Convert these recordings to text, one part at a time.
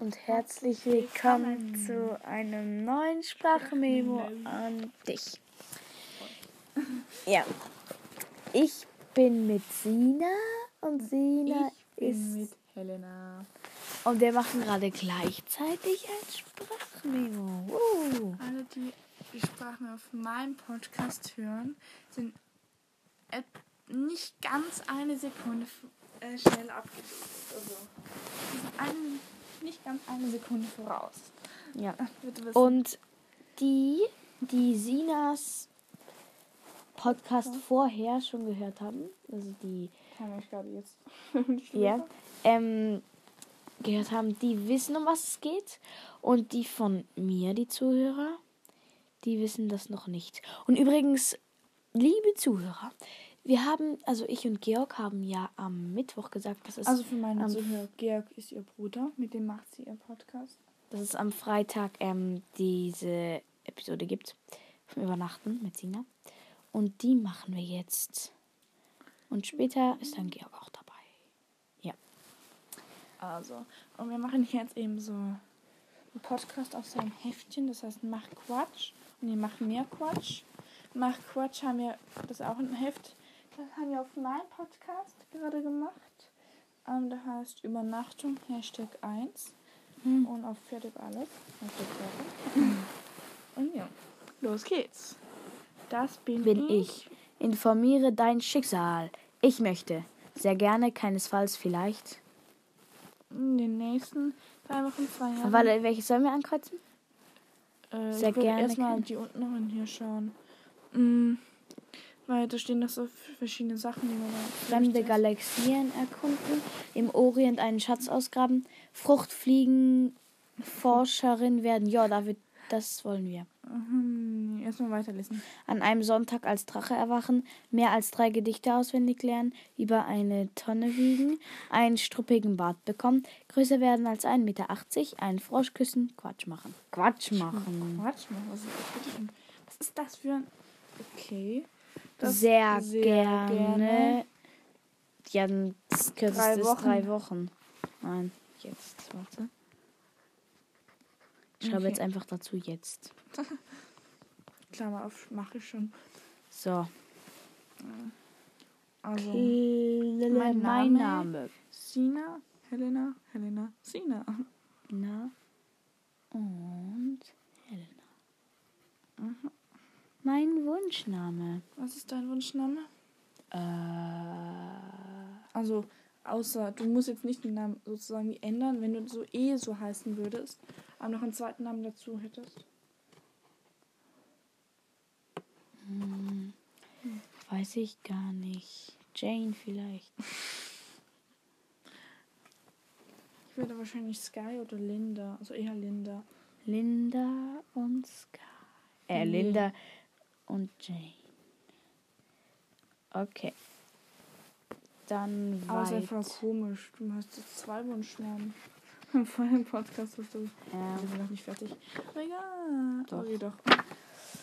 und herzlich willkommen zu einem neuen Sprachmemo an dich. Ja, ich bin mit Sina und Sina Ich ist mit Helena. und wir machen gerade gleichzeitig ein Sprachmemo. Uh. Alle, die die Sprachen auf meinem Podcast hören, sind et- nicht ganz eine Sekunde äh, schnell abgelöst. Also, die sind ein, nicht ganz eine Sekunde voraus. Ja. Wissen. Und die, die Sinas Podcast vorher schon gehört haben, also die kann ich gerade jetzt. ja, ähm, gehört haben, die wissen, um was es geht. Und die von mir, die Zuhörer, die wissen das noch nicht. Und übrigens, liebe Zuhörer, wir haben, also ich und Georg haben ja am Mittwoch gesagt, dass es, Also für meine am, Zuhörer, Georg ist ihr Bruder, mit dem macht sie ihr Podcast. dass es am Freitag ähm, diese Episode gibt vom Übernachten mit Sina. Und die machen wir jetzt. Und später ist dann Georg auch dabei. Ja. Also, und wir machen jetzt eben so einen Podcast auf so einem Heftchen, das heißt Mach Quatsch. Und wir machen mehr Quatsch. Mach Quatsch haben wir, das ist auch ein Heft, das haben wir auf meinem Podcast gerade gemacht. Ähm, der heißt Übernachtung, Hashtag 1. Hm. Und auf Fertig alles. Hashtag 2. Und ja, los geht's. Das bin, bin ich. Informiere dein Schicksal. Ich möchte. Sehr gerne, keinesfalls, vielleicht. In den nächsten drei Wochen, zwei Jahren. Warte, welches sollen wir ankreuzen? Äh, Sehr ich gerne erstmal die unten noch hier schauen. Mm, weil da stehen noch so verschiedene Sachen, die man mal Fremde Galaxien erkunden. Im Orient einen Schatz ausgraben. Fruchtfliegen Forscherin werden. Ja, da wird, das wollen wir. Mhm, erstmal weiterlesen. An einem Sonntag als Drache erwachen. Mehr als drei Gedichte auswendig lernen. Über eine Tonne wiegen. Einen struppigen Bart bekommen. Größer werden als 1,80 Meter. Einen Frosch küssen. Quatsch machen. Quatsch machen. Quatsch schön. was ist das für ein. Okay. Sehr, sehr gerne. Ja, das kürzeste Drei ist Wochen. drei Wochen. Nein, jetzt, warte. Ich schreibe Okay. jetzt einfach dazu jetzt. Klammer auf, mache ich schon. So. Also, mein, Mein Name. Name. Sina, Helena, Helena, Sina. Na und Helena. Mhm. Mein Wunschname. Was ist dein Wunschname? Äh, Also, außer, du musst jetzt nicht den Namen sozusagen ändern, wenn du so eh so heißen würdest, aber noch einen zweiten Namen dazu hättest. weiß ich gar nicht. Jane vielleicht. Ich würde wahrscheinlich Sky oder Linda, also eher Linda. Linda und Sky. Äh, Nee. Linda und Jane. Okay. Dann Aber es ist einfach komisch. Du hast jetzt zwei Wunschnamen. Vor dem Podcast hast du. Ähm, Wir sind noch nicht fertig. Aber egal. Doch. Okay, doch.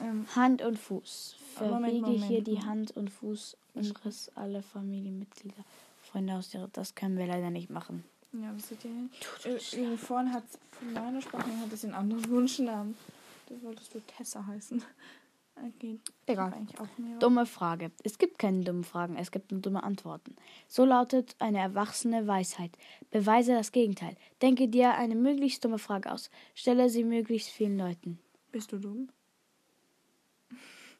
Ähm, Hand und Fuß. Moment, hier die. Hand und Fuß Umriss alle Familienmitglieder. Freunde aus der Das können wir leider nicht machen. ja, was seht ihr hin? Äh, Irgendwo vorhin hat von meiner Sprache hat es einen anderen Wunschnamen. Da wolltest du Tessa heißen. Okay. Egal. Dumme Frage. Es gibt keine dummen Fragen, es gibt nur dumme Antworten. So lautet eine erwachsene Weisheit. Beweise das Gegenteil. Denke dir eine möglichst dumme Frage aus. Stelle sie möglichst vielen Leuten. Bist du dumm?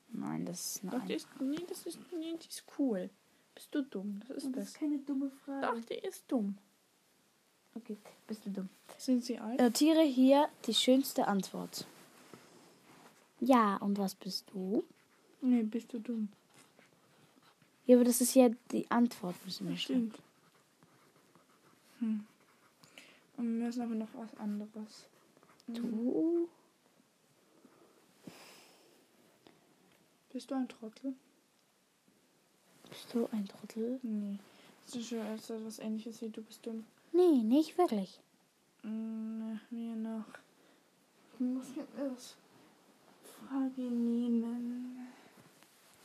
Nein, das ist Doch, die nein. ist, nee, das ist, nee, die ist cool. Bist du dumm? Das ist das. keine dumme Frage. Doch, die ist dumm. Okay, bist du dumm. Sind sie alt? Notiere hier die schönste Antwort. Ja, und was bist du? Nee, bist du dumm. Ja, aber das ist ja die Antwort, müssen wir. Stimmt. Hm. Und wir müssen aber noch was anderes. Du? Bist du ein Trottel? Bist du ein Trottel? Nee. Das ist schon etwas ähnliches wie du bist dumm. Nee, nicht wirklich. Hm, mir noch. Ich muss mir das Frage nehmen.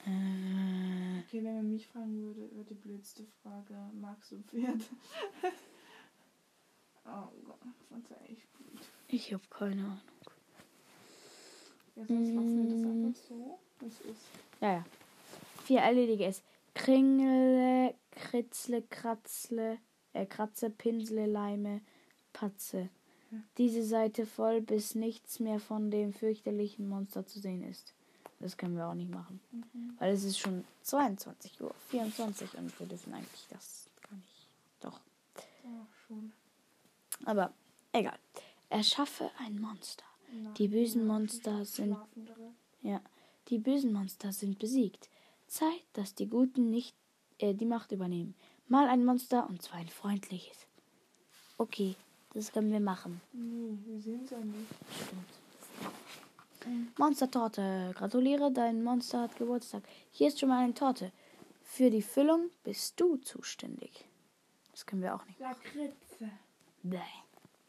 Äh, Okay, wenn man mich fragen würde über die blödste Frage, magst du Pferd? Oh Gott, das ist echt gut. Ich habe keine Ahnung. Ja, sonst lassen wir das einfach so. Das ist. Ja, ja. Vier erledige es. Kringle, Kritzle, Kratzle, äh, Kratze, Pinsle, Leime, Patze. Diese Seite voll, bis nichts mehr von dem fürchterlichen Monster zu sehen ist. Das können wir auch nicht machen. Weil es ist schon 22 Uhr, 24 und wir dürfen eigentlich das gar nicht. Doch. Oh, schon. Aber egal. Erschaffe ein Monster. Na, Die bösen ja, Monster sind. Ja, die bösen Monster sind besiegt. Zeit, dass die Guten nicht äh, die Macht übernehmen. Mal ein Monster und zwar ein freundliches. Okay, das können wir machen. Nee, wir sehen es ja nicht. Monstertorte. Gratuliere, dein Monster hat Geburtstag. Hier ist schon mal eine Torte. Für die Füllung bist du zuständig. Das können wir auch nicht. Lakritze. Bäh.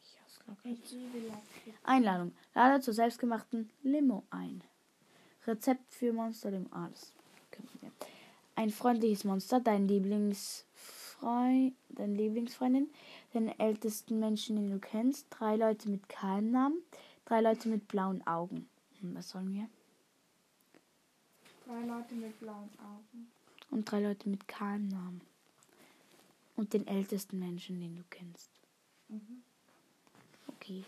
Ich hasse Lakritze. Ich liebe Lakritze. Einladung. Lade zur selbstgemachten Limo ein. Rezept für Monsterlimo. Ah, das könnten wir. Ein freundliches Monster, dein Lieblingsfreund, deine Lieblingsfreundin, den ältesten Menschen, den du kennst, drei Leute mit keinem Namen, drei Leute mit blauen Augen. Hm, was sollen wir? Drei Leute mit blauen Augen. Und drei Leute mit keinem Namen. Und den ältesten Menschen, den du kennst. Mhm. Okay.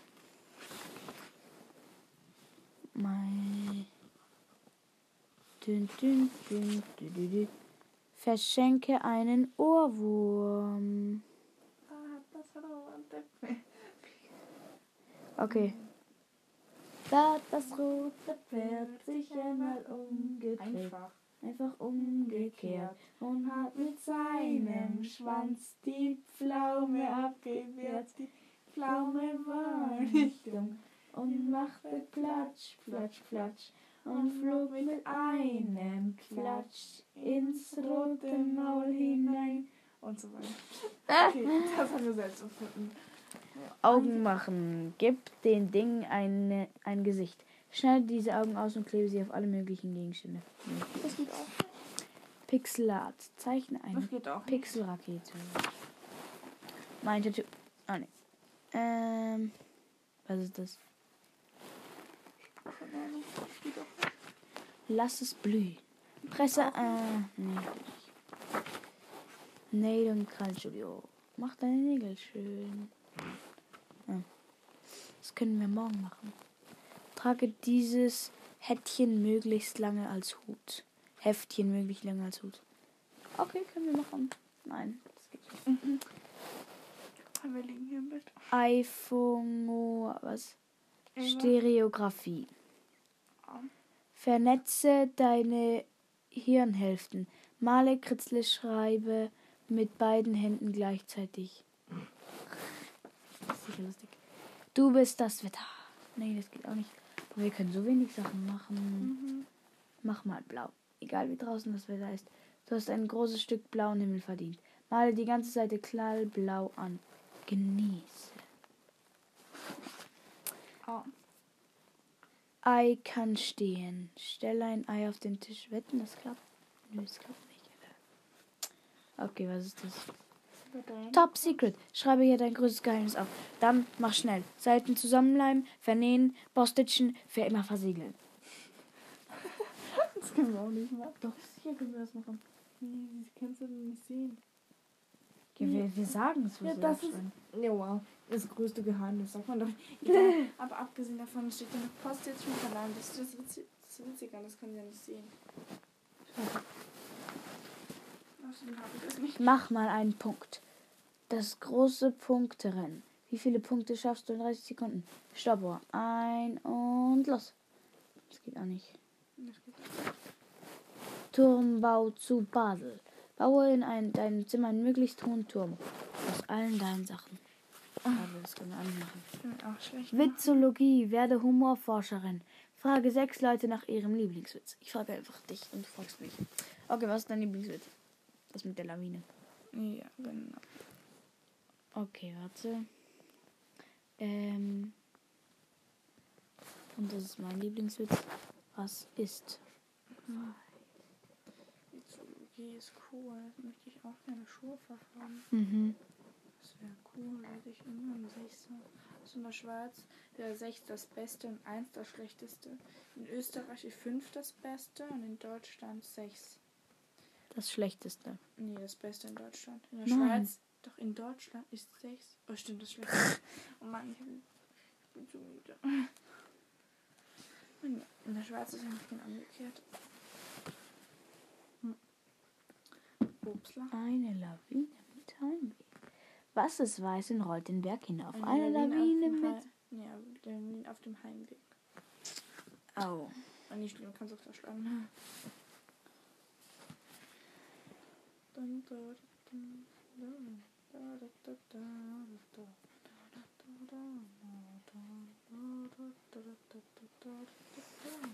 Mein. Dün, dün, dün, dü, dü, dü. Verschenke einen Ohrwurm. Okay. Da hat das rote Pferd sich einmal umgedreht. Einfach. Einfach umgekehrt und hat mit seinem Schwanz die Pflaume abgewehrt. Die Pflaume war nicht dumm und machte Platsch, Platsch, Platsch und flog mit einem Klatsch ins rote Maul hinein. Und so weiter. Okay, das haben wir selbst erfunden. Augen machen. Gib den Ding eine, ein Gesicht. Schneide diese Augen aus und klebe sie auf alle möglichen Gegenstände. Das geht auch. Pixelart. Zeichne eine Das geht auch. Pixelrakete. Mein Tattoo. Ah, ne. Ähm. Was ist das? Keine Ahnung, das geht auch nicht. Lass es blühen. Presse. Äh. Nee. Nail und Krallstudio. Mach deine Nägel schön. Ja. Das können wir morgen machen. Trage dieses Hättchen möglichst lange als Hut. Heftchen möglichst lange als Hut. Okay, können wir machen. Nein, das geht nicht. Mhm. Wir liegen hier im Bett. iPhone, was? Stereografie. Vernetze deine Hirnhälften. Male, kritzle, schreibe mit beiden Händen gleichzeitig. Das ist sicher lustig. Du bist das Wetter. Nee, das geht auch nicht. Aber wir können so wenig Sachen machen. Mhm. Mach mal blau. Egal wie draußen das Wetter ist. Du hast ein großes Stück blauen Himmel verdient. Male die ganze Seite knallblau an. Genieße. Ah. Ei kann stehen. Stelle ein Ei auf den Tisch. Wetten, das klappt? Nö, es klappt nicht. Okay, was ist das? Top Secret. Schreibe hier dein größtes Geheimnis auf. Dann mach schnell. Seiten zusammenleimen, vernähen, Bostitchen, für immer versiegeln. Das können wir auch nicht machen. Doch, hier können wir das machen. Nee, das kannst du denn nicht sehen. Ja, wir, wir sagen es. Ja, das ist-. Ja, wow. Das größte Geheimnis, sagt man doch. Egal. Aber abgesehen davon steht da noch Post jetzt mit Alarm. Das ist das, Witzi- das ist witzig, das können wir nicht sehen. Nicht. Mach mal einen Punkt. Das große Punkterennen. Wie viele Punkte schaffst du in 30 Sekunden? Stoppuhr. Ein und los. Das geht auch nicht. Turmbau zu Basel. Baue in ein, deinem Zimmer einen möglichst hohen Turm. Aus allen deinen Sachen. Aber das können wir alle machen. Auch schlecht. Witzologie. Werde Humorforscherin. Frage sechs Leute nach ihrem Lieblingswitz. Ich frage einfach dich und du fragst mich. Okay, was ist dein Lieblingswitz? Das mit der Lawine. Ja, genau. Okay, warte. Ähm. Und das ist mein Lieblingswitz. Was ist? Die ist cool. Da möchte ich auch gerne Schuhe verfahren. Mhm. Das wäre cool. dass ich immer ein Sechser. Also in der Schweiz wäre 6 das Beste und 1 das Schlechteste. In Österreich ist 5 das Beste und in Deutschland 6. Das Schlechteste. Nee, das Beste in Deutschland. In der Nein. Schweiz, doch in Deutschland ist 6. Oh, stimmt, das Schlechteste. oh Mann, ich bin, ich bin zu müde. In der Schweiz ist eigentlich genau umgekehrt. Upsla. Eine Lawine mit Heimweh. Was ist weiß und rollt den Berg hinauf? Eine, Eine Lawine, Lawine mit. Ja, Lawine auf dem Heimweg. Au. Oh. Nicht schlimm, kannst du auch zerschlagen.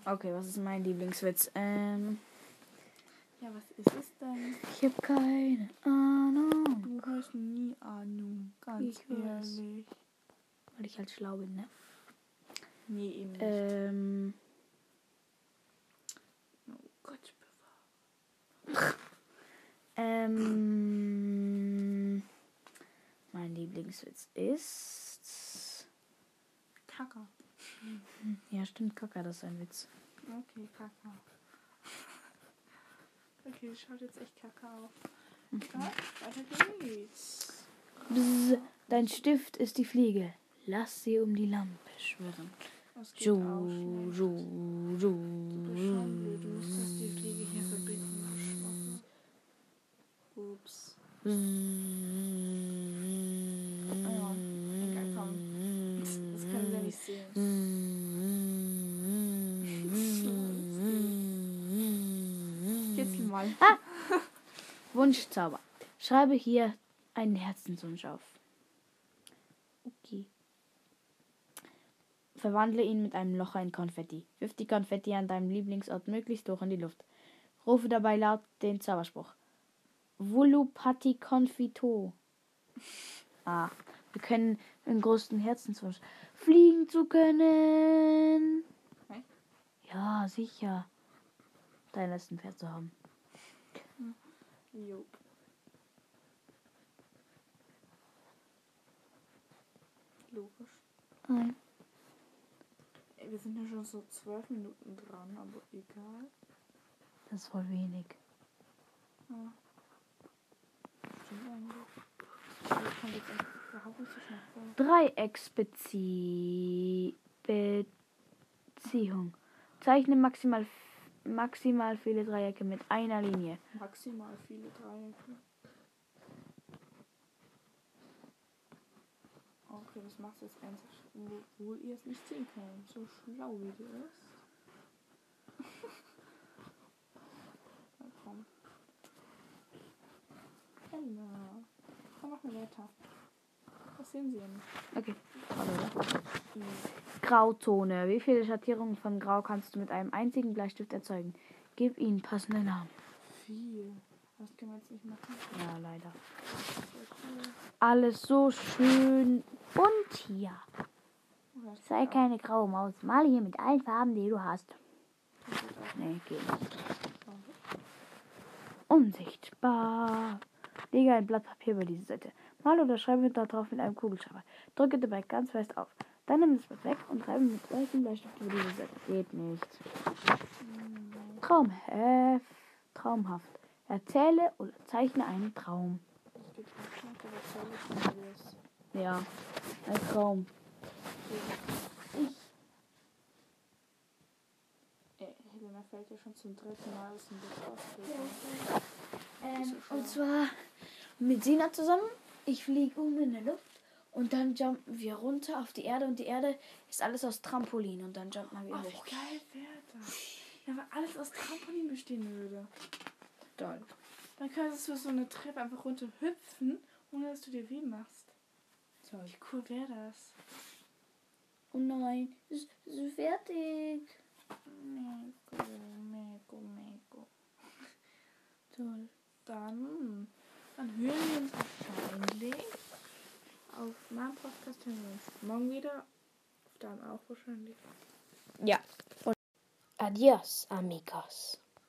Okay, was ist mein Lieblingswitz? Ähm. Ja, was ist es denn? ich habe keine Ahnung. Du hast nie Ahnung, ganz Ich weiß. ehrlich. Weil ich halt schlau bin, ne? Nee, eben nicht. Ähm, oh Gott, bewahr. ähm, mein Lieblingswitz ist. Kaka. Ja, stimmt, Kaka, das ist ein Witz. Okay, Kaka. Okay, schaut jetzt echt Kaka auf. Mhm. Ja, weiter geht's. Bzz, dein Stift ist die Fliege. Lass sie um die Lampe schwirren. Das geht Ju, auch schlecht. ju, ju. Du bist schon blöd, du musst das die Fliege hier verbinden. du Schwachsinn. Ups. Ja, egal, komm. Das können wir nicht sehen. Kitzel mal. Wunschzauber. Schreibe hier einen Herzenswunsch auf. Okay. Verwandle ihn mit einem Locher in Konfetti. Wirf die Konfetti an deinem Lieblingsort möglichst hoch in die Luft. Rufe dabei laut den Zauberspruch. Volupati confito. Ah, wir können einen großen Herzenswunsch. Fliegen zu können. Ja, sicher. Dein letzten Pferd zu haben. Jo. Logisch. Nein. Ey, wir sind ja schon so zwölf Minuten dran, aber egal. Das ist voll wenig. Ja. Stimmt eigentlich. Aber ich kann jetzt echt überhaupt nicht so schnell vor. Dreiecksbeziehung. Zeichne maximal, maximal viele Dreiecke mit einer Linie. Maximal viele Dreiecke. Okay, das macht jetzt ernsthaft, obwohl ihr es nicht sehen könnt. So schlau wie du ist. Na komm. Helena. Komm, mach mal weiter. Das sehen. Okay. Grauzone. Wie viele Schattierungen von Grau kannst du mit einem einzigen Bleistift erzeugen? Gib ihnen passende Namen. Viel. Das können wir jetzt nicht machen. Ja, leider. Alles so schön bunt hier. Sei geht auch. keine graue Maus. Male hier mit allen Farben, die du hast. Nee, geht nicht. Unsichtbar. Lege ein Blatt Papier über diese Seite. Male oder schreibe darauf mit einem Kugelschreiber. Drücke dabei ganz fest auf. Dann nimm das Blatt weg und schreibe mit weißem Bleistift über diese Seite. Geht nicht. Traumhaft. Traumhaft. Erzähle oder zeichne einen Traum. Ich mal es Ja, ein Traum. Ey, Helena fällt ja schon zum dritten Mal aus dem Buch aus. Ähm, und zwar mit Sina zusammen. Ich fliege oben in der Luft und dann jumpen wir runter auf die Erde und die Erde ist alles aus Trampolin und dann jumpen wir Oh, hoch. geil wäre das? Ja, wenn alles aus Trampolin bestehen würde. Toll. Dann könntest du so eine Treppe einfach runter hüpfen, ohne dass du dir weh machst. Toll. Wie cool wäre das? Oh nein, es ist fertig. Mego, mego, mego. Toll. Dann, dann hören wir uns wahrscheinlich auf meinem Podcast hören wir uns morgen wieder. Auf deinem auch wahrscheinlich. Ja. Und adios, amigos.